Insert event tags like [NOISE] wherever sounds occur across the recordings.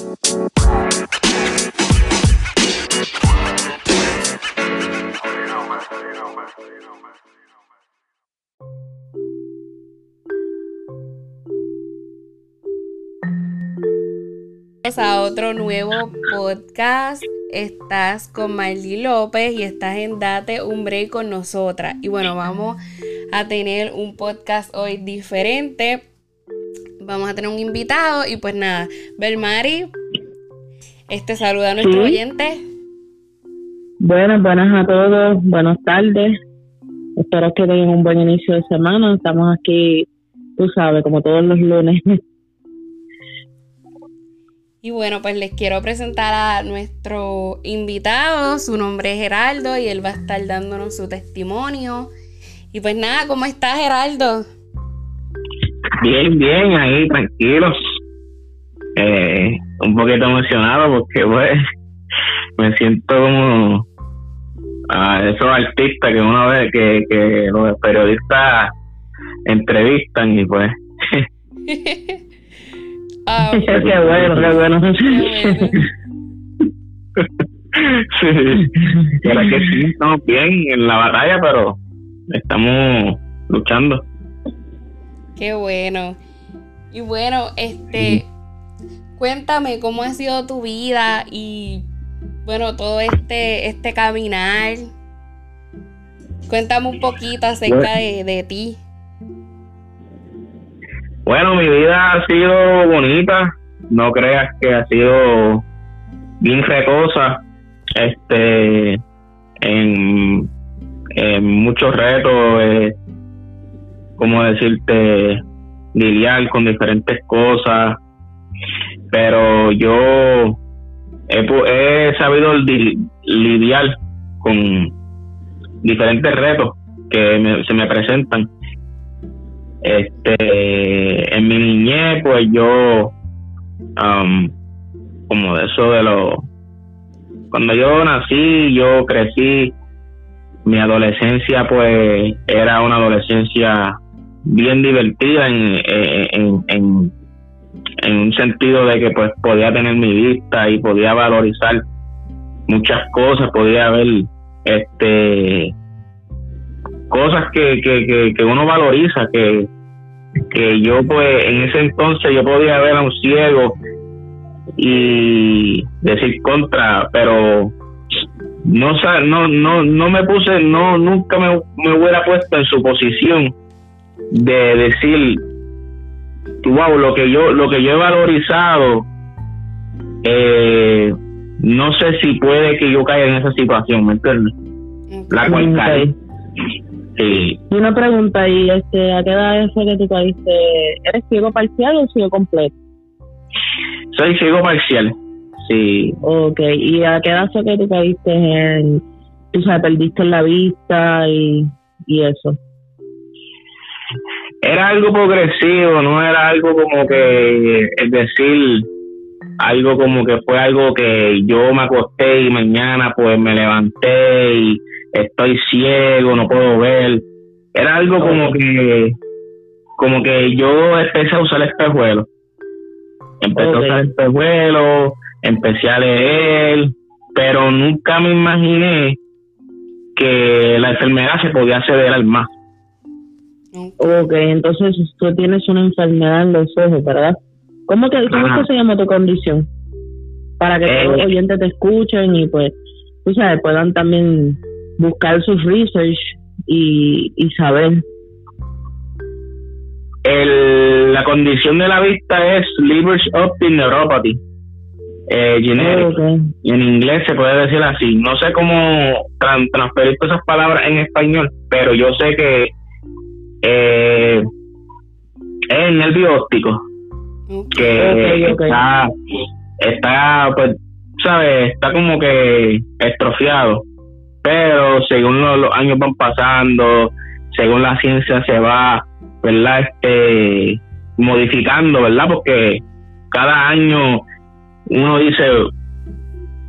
a otro nuevo podcast. Estás con Marley López y estás en Date un Break con nosotras. Y bueno, vamos a tener un podcast hoy diferente. Vamos a tener un invitado y pues nada, Belmari, este saluda a nuestro oyente. Buenas, buenas a todos, buenas tardes. Espero que tengan un buen inicio de semana. Estamos aquí, tú sabes, como todos los lunes. [LAUGHS] Y bueno, pues les quiero presentar a nuestro invitado. Su nombre es Geraldo y él va a estar dándonos su testimonio. Y pues nada, ¿cómo estás, Geraldo? Bien, bien, ahí, tranquilos. Eh, un poquito emocionado porque pues me siento como a esos artistas que uno ve que, que los periodistas entrevistan y pues [LAUGHS] Ah, [LAUGHS] qué bueno, qué bueno. [LAUGHS] sí, para que sí, estamos bien en la batalla, pero estamos luchando. Qué bueno. Y bueno, este, cuéntame cómo ha sido tu vida y bueno, todo este, este caminar. Cuéntame un poquito acerca de, de ti. Bueno, mi vida ha sido bonita, no creas que ha sido bien recosa, este, en, muchos retos, eh, como decirte, lidiar con diferentes cosas, pero yo he, sabido lidiar con diferentes retos que se me presentan. Este, en mi niñez, pues yo, um, como de eso de lo, cuando yo nací, yo crecí, mi adolescencia pues era una adolescencia bien divertida en, en, en, en un sentido de que pues podía tener mi vista y podía valorizar muchas cosas, podía ver este cosas que, que, que, uno valoriza, que, que yo pues en ese entonces yo podía ver a un ciego y decir contra, pero no no no no me puse no nunca me, me hubiera puesto en su posición de decir wow lo que yo lo que yo he valorizado eh, no sé si puede que yo caiga en esa situación ¿me entiendes? la cual cae y una pregunta, ¿y este, a qué edad fue que tú caíste? ¿Eres ciego parcial o ciego completo? Soy ciego parcial, sí. Ok, ¿y a qué edad fue que tú caíste en, tú sabes, perdiste la vista y, y eso? Era algo progresivo, no era algo como que, es decir, algo como que fue algo que yo me acosté y mañana pues me levanté y estoy ciego, no puedo ver. Era algo como que, como que yo empecé a usar espejuelo. Empecé a usar espejuelo, empecé a leer, pero nunca me imaginé que la enfermedad se podía acceder al más. Ok, entonces tú tienes una enfermedad en los ojos, ¿verdad? ¿Cómo, que, cómo se llama tu condición? Para que todos los eh, oyentes te escuchen y pues, tú sabes, puedan también buscar sus research y, y saber. El, la condición de la vista es Leber's Optic Neuropathy. Eh, Y en inglés se puede decir así. No sé cómo transferir todas esas palabras en español, pero yo sé que eh, es el nervio óptico. Que está, está, pues, ¿sabes? Está como que estrofiado pero según los, años van pasando, según la ciencia se va, ¿verdad? Este, modificando, ¿verdad? Porque cada año uno dice,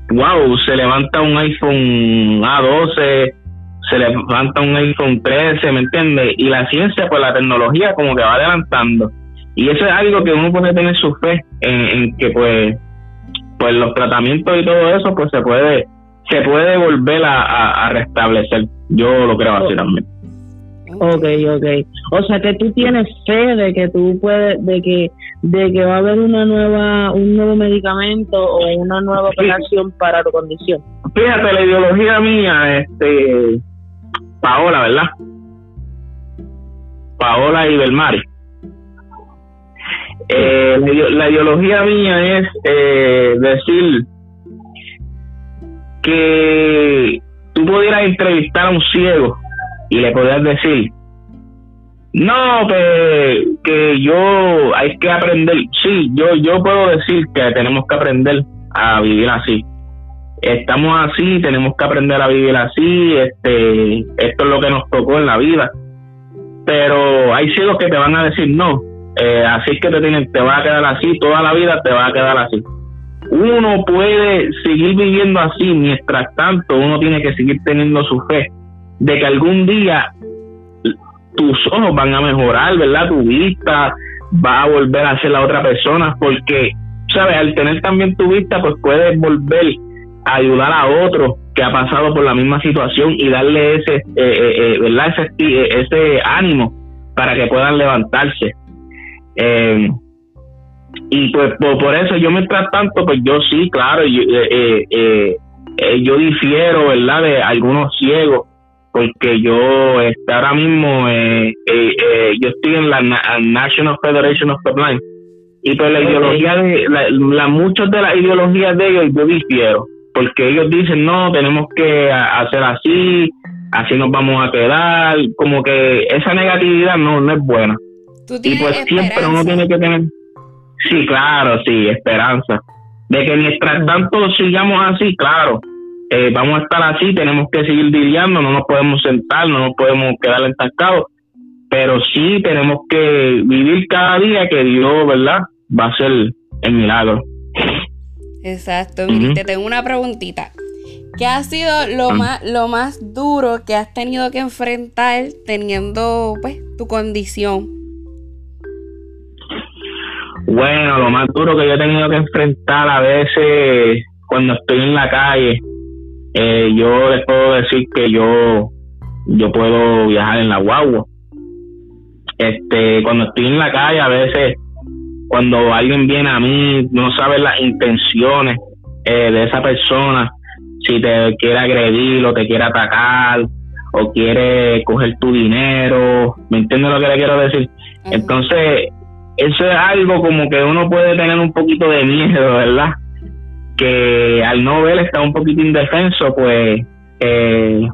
wow, se levanta un iPhone A12, se levanta un iPhone 13, ¿me entiendes? Y la ciencia, pues la tecnología como que va adelantando. Y eso es algo que uno puede tener su fe en, en que pues pues los tratamientos y todo eso, pues se puede se puede volver a, restablecer. Yo lo creo así también. Ok, ok. O sea que tú tienes fe de que tú puedes, de que, de que va a haber una nueva, un nuevo medicamento o una nueva operación para tu condición. Fíjate, la ideología mía, este, Paola, ¿verdad? Paola y Belmari. Eh, la, ideología mía es eh, decir que tú pudieras entrevistar a un ciego y le podías decir, no, que, que yo hay que aprender, sí, yo, yo puedo decir que tenemos que aprender a vivir así. Estamos así, tenemos que aprender a vivir así, este, esto es lo que nos tocó en la vida. Pero hay ciegos que te van a decir no, eh, así que te tienen, te va a quedar así, toda la vida te va a quedar así. Uno puede seguir viviendo así, mientras tanto uno tiene que seguir teniendo su fe de que algún día tus ojos van a mejorar, ¿verdad? Tu vista va a volver a ser la otra persona, porque, ¿sabes? Al tener también tu vista, pues puedes volver ayudar a otro que ha pasado por la misma situación y darle ese, eh, eh, eh, ¿verdad? Ese, ese ánimo para que puedan levantarse. y pues por, eso yo mientras tanto, pues yo sí, claro, yo, yo difiero, ¿verdad? De algunos ciegos porque yo este, ahora mismo eh, eh, eh, yo estoy en la National Federation of the Blind y pues la ideología de la, muchas de las ideologías de ellos yo difiero porque ellos dicen no tenemos que hacer así así nos vamos a quedar como que esa negatividad no no es buena y pues siempre uno tiene que tener sí claro sí esperanza de que mientras tanto sigamos así claro eh, vamos a estar así, tenemos que seguir lidiando, no nos podemos sentar, no nos podemos quedar estancados, pero sí tenemos que vivir cada día que Dios, ¿verdad? Va a ser el milagro. Exacto, te tengo una preguntita. ¿Qué ha sido lo, más, lo más duro que has tenido que enfrentar teniendo pues tu condición? Bueno, lo más duro que yo he tenido que enfrentar a veces cuando estoy en la calle, eh, yo les puedo decir que yo yo puedo viajar en la guagua. Este, cuando estoy en la calle, a veces, cuando alguien viene a mí, no sabe las intenciones eh, de esa persona, si te quiere agredir o te quiere atacar o quiere coger tu dinero, ¿me entiendes lo que le quiero decir? Entonces, eso es algo como que uno puede tener un poquito de miedo, ¿verdad? que al no ver está un poquito indefenso, pues eh,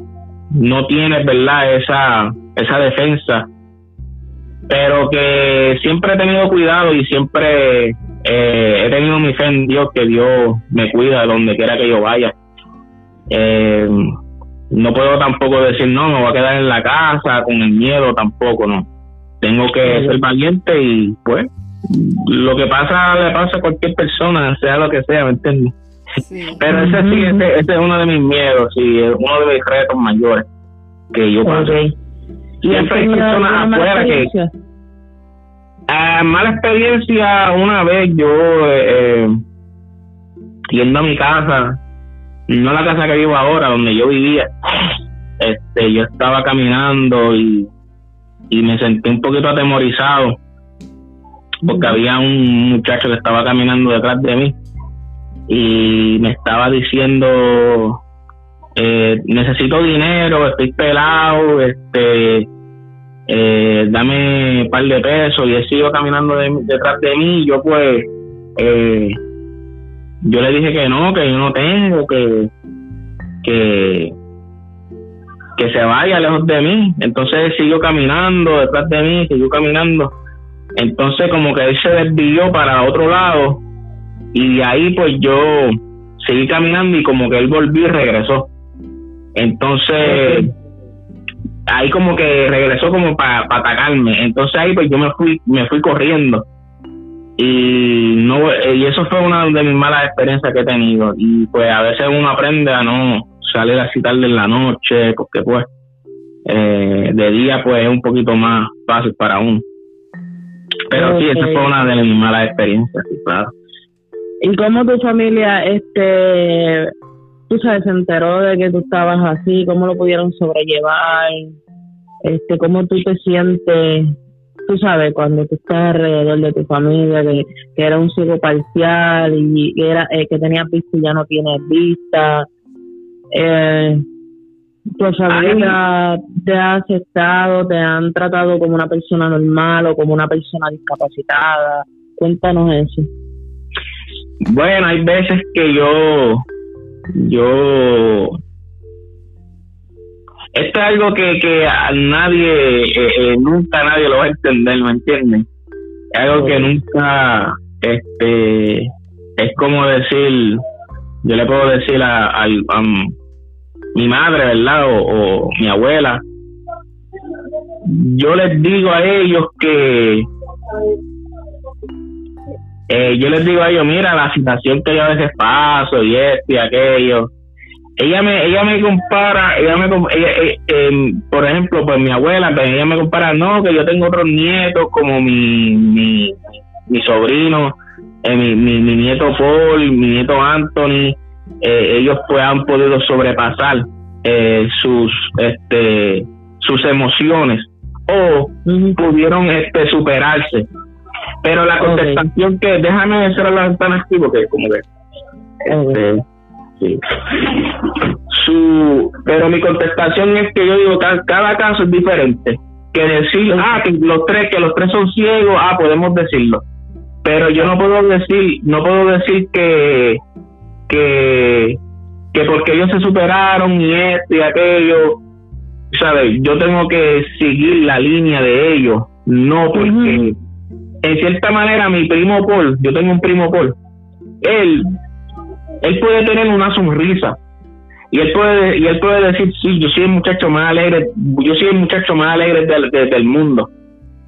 no tiene, ¿verdad?, esa, esa defensa. Pero que siempre he tenido cuidado y siempre eh, he tenido mi fe en Dios, que Dios me cuida de donde quiera que yo vaya. Eh, no puedo tampoco decir, no, me voy a quedar en la casa con el miedo, tampoco, no. Tengo que ser valiente y pues lo que pasa le pasa a cualquier persona, sea lo que sea, ¿me entiendes? [LAUGHS] Pero ese sí, ese, es uno de mis miedos y es uno de mis retos mayores que yo paso. Siempre hay personas afuera que... Ah, mala experiencia, una vez yo eh, eh, yendo a mi casa, no la casa que vivo ahora, donde yo vivía, este, yo estaba caminando y, y me sentí un poquito atemorizado porque había un muchacho que estaba caminando detrás de mí y me estaba diciendo eh, necesito dinero, estoy pelado, este eh, dame un par de pesos y él siguió caminando detrás de mí yo pues eh, yo le dije que no, que yo no tengo, que que que se vaya lejos de mí. Entonces él siguió caminando detrás de mí, siguió caminando entonces como que él se desvió para otro lado y de ahí pues yo seguí caminando y como que él volvió y regresó. Entonces ahí como que regresó como para atacarme. Entonces ahí pues yo me fui me fui corriendo y no y eso fue una de mis malas experiencias que he tenido y pues a veces uno aprende a no salir así tarde en la noche porque pues eh, de día pues es un poquito más fácil para uno. Pero sí, esa fue una de mis malas experiencias, claro. ¿Y cómo tu familia, este, tú sabes, se enteró de que tú estabas así? ¿Cómo lo pudieron sobrellevar? Este, ¿Cómo tú te sientes, tú sabes, cuando tú estás alrededor de tu familia, que, era un ciego parcial y que, era, eh, que tenías vista y ya no tienes vista? Eh, ¿Tu familia te ha aceptado, te han tratado como una persona normal o como una persona discapacitada? Cuéntanos eso. Bueno, hay veces que yo, yo, esto es algo que, que a nadie, eh, eh, nunca nadie lo va a entender, ¿me entienden? Es algo que nunca, este, es como decir, yo le puedo decir a, a, mi madre, ¿verdad? O, o mi abuela, yo les digo a ellos que eh, yo les digo a ellos, mira, la situación que yo a veces paso y esto y aquello. Ella me, ella me compara, ella me, eh, em, por ejemplo, pues mi abuela, pues ella me compara, no, que yo tengo otros nietos como mi, mi, mi sobrino, eh, mi, mi, mi, nieto Paul, mi nieto Anthony, ellos pues han podido sobrepasar sus, este, sus emociones o pudieron este, superarse pero la contestación que, déjame cerrar la ventana aquí porque como que, este, sí. Su, pero mi contestación es que yo digo, cada, cada caso es diferente. Que decir, ah, que los tres, que los tres son ciegos, ah, podemos decirlo. Pero yo no puedo decir, no puedo decir que, que, que porque ellos se superaron y esto y aquello, ¿sabes? Yo tengo que seguir la línea de ellos, no porque en cierta manera mi primo Paul, yo tengo un primo Paul, él, él puede tener una sonrisa y él puede y él puede decir sí yo soy el muchacho más alegre yo soy el muchacho más alegre del, del mundo.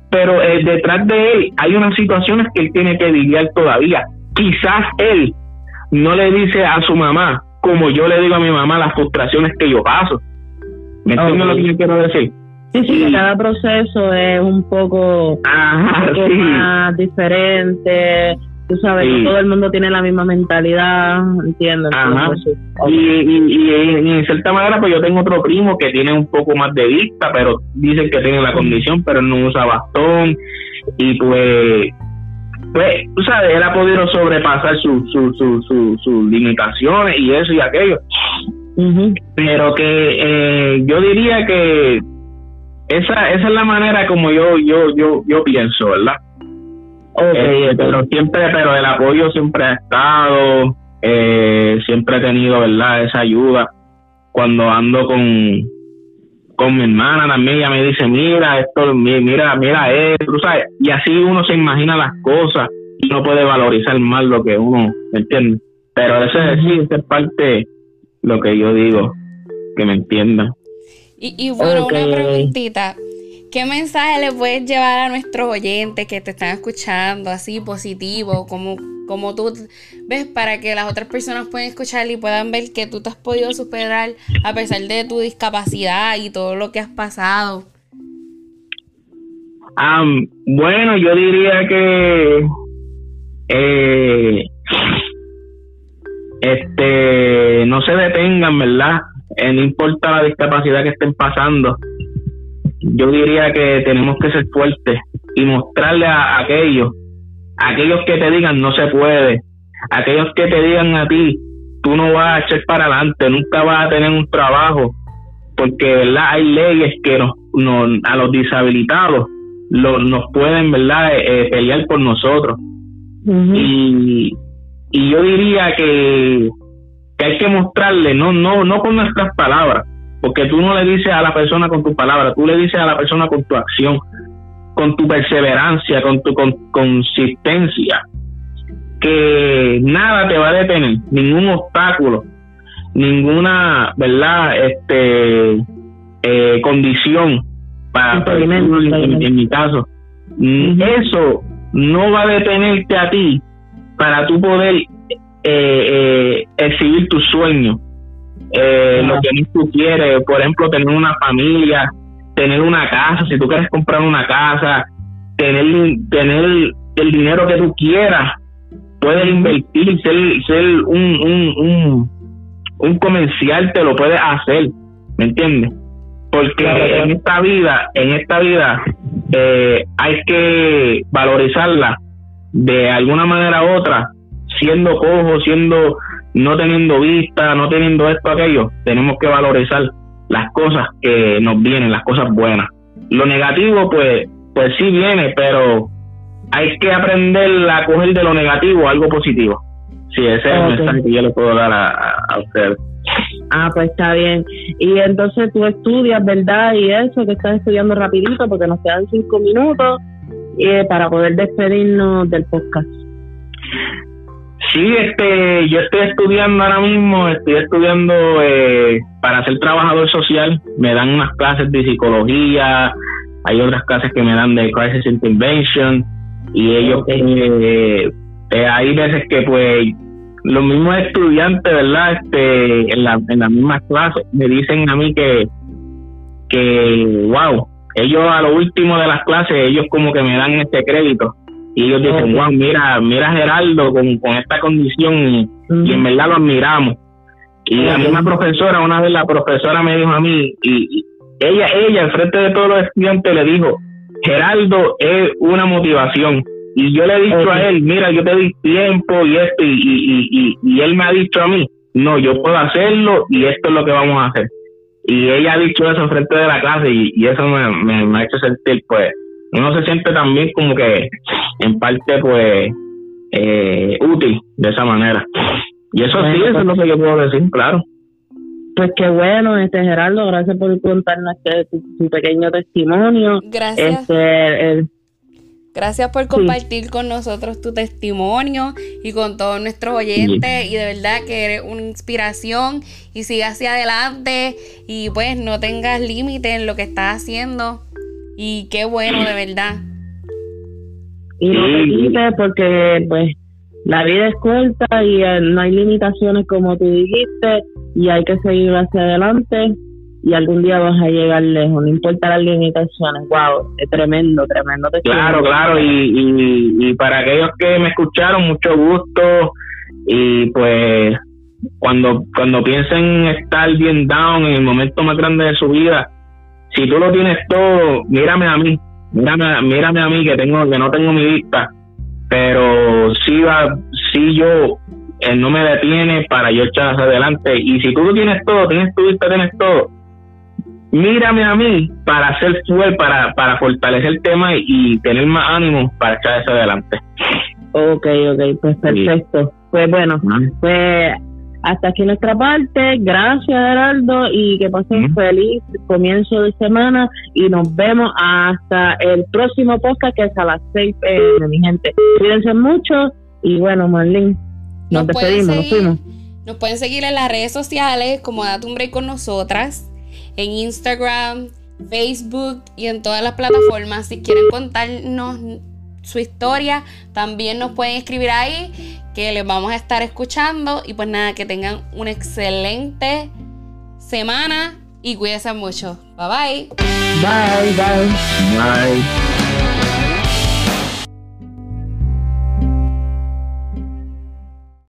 Pero eh, detrás de él hay unas situaciones que él tiene que lidiar todavía. Quizás él no le dice a su mamá como yo le digo a mi mamá las frustraciones que yo paso. ¿me entiendes lo que yo quiero decir? Sí, sí, cada proceso es un poco, más diferente. Tú sabes, todo el mundo tiene la misma mentalidad, ¿entiendes? y, y, en cierta manera, pues yo tengo otro primo que tiene un poco más de vista, pero dice que tiene la condición, pero no usa bastón. Y pues, pues, tú sabes, él ha podido sobrepasar sus su, su, sus limitaciones y eso y aquello. Pero que eh, yo diría que esa, esa es la manera como yo, yo, yo, yo pienso, ¿verdad? Okay, eh, pero siempre, pero el apoyo siempre ha estado, eh, siempre he tenido, ¿verdad? Esa ayuda. Cuando ando con, con mi hermana también, ella me dice, mira, esto, mira, mira esto, ¿sabes? Y así uno se imagina las cosas y no puede valorizar más lo que uno, ¿entiende? Pero eso es decir, es parte lo que yo digo, que me entiendan. Y, bueno, una preguntita. ¿Qué mensaje le puedes llevar a nuestros oyentes que te están escuchando así positivo, como, como tú ves, para que las otras personas puedan escuchar y puedan ver que tú te has podido superar a pesar de tu discapacidad y todo lo que has pasado? bueno, yo diría que eh, este no se detengan, ¿verdad? Eh, no importa la discapacidad que estén pasando, yo diría que tenemos que ser fuertes y mostrarle a aquellos, a aquellos que te digan no se puede, a aquellos que te digan a ti, tú no vas a echar para adelante, nunca vas a tener un trabajo, porque verdad hay leyes que nos, a los deshabilitados nos pueden verdad eh, eh, pelear por nosotros. Y, y yo diría que que hay que mostrarle, no, no, no con nuestras palabras, porque tú no le dices a la persona con tu palabra, tú le dices a la persona con tu acción, con tu perseverancia, con tu consistencia, que nada te va a detener, ningún obstáculo, ninguna, ¿verdad? Este, eh, condición para, en, mi caso, eso no va a detenerte a ti para tú poder eh, eh, exhibir tus sueños, eh, lo que tú quieres, por ejemplo, tener una familia, tener una casa, si tú quieres comprar una casa, tener, tener el dinero que tú quieras, puedes invertir, ser, ser un, un, un, un comercial, te lo puedes hacer, ¿me entiendes? Porque en esta vida, en esta vida, eh, hay que valorizarla de alguna manera u otra, siendo cojo, siendo no teniendo vista, no teniendo esto, aquello, tenemos que valorizar las cosas que nos vienen, las cosas buenas. Lo negativo, pues, pues sí viene, pero hay que aprender a coger de lo negativo algo positivo. Sí, ese es el mensaje que yo le puedo dar a, a, ustedes. Ah, pues está bien. Y entonces tú estudias, ¿verdad? Y eso, que estás estudiando rapidito porque nos quedan cinco minutos eh, para poder despedirnos del podcast. Sí, este, yo estoy estudiando ahora mismo, estoy estudiando eh, para ser trabajador social. Me dan unas clases de psicología, hay otras clases que me dan de crisis intervention y ellos, eh, eh, hay veces que pues los mismos estudiantes, ¿verdad? Este, en, la, en las mismas clases me dicen a mí que, que, wow, ellos a lo último de las clases, ellos como que me dan este crédito y ellos dicen, wow, mira, mira Geraldo con, con esta condición y, en verdad lo admiramos. Y la misma profesora, una vez la profesora me dijo a mí, y, ella, ella, en frente de todos los estudiantes, le dijo, Geraldo es una motivación. Y yo le he dicho a él, mira, yo te di tiempo y esto, y, y, y, y él me ha dicho a mí, no, yo puedo hacerlo y esto es lo que vamos a hacer. Y ella ha dicho eso en frente de la clase y, eso me, me ha hecho sentir, pues, uno se siente también como que en parte pues eh, útil de esa manera. Y eso sí, eso es lo que yo puedo decir, claro. Pues qué bueno, este Gerardo, gracias por contarnos este, tu, pequeño testimonio. Gracias. Este, Gracias por compartir con nosotros tu testimonio y con todos nuestros oyentes. Y de verdad que eres una inspiración y siga hacia adelante y pues no tengas límite en lo que estás haciendo. Y qué bueno, de verdad. Y no te porque pues la vida es corta y eh, no hay limitaciones como tú dijiste y hay que seguir hacia adelante y algún día vas a llegar lejos, no importa las limitaciones. Wow, es tremendo, tremendo. Claro, claro, y, y, y para aquellos que me escucharon, mucho gusto y pues cuando cuando piensen estar bien down en el momento más grande de su vida, si tú lo tienes todo, mírame a mí, mírame, mírame a mí que tengo que no tengo mi vista, pero si va, si yo él eh, no me detiene para yo echar hacia adelante y si tú lo tienes todo, tienes tu vista, tienes todo, mírame a mí para hacer fuerte, para, para fortalecer el tema y, tener más ánimo para echar hacia adelante. Ok, ok, pues perfecto. Pues bueno, pues hasta aquí nuestra parte. Gracias, Geraldo, y que pasen un feliz comienzo de semana. Y nos vemos hasta el próximo podcast, que es a las 6 pm, mi gente. Cuídense mucho. Y bueno, Marlene, nos, despedimos, nos fuimos. Nos pueden seguir en las redes sociales como Date un Break con nosotras, en Instagram, Facebook y en todas las plataformas. Si quieren contarnos su historia, también nos pueden escribir ahí que les vamos a estar escuchando y pues nada, que tengan una excelente semana y cuídense mucho. Bye bye. Bye, bye. Bye.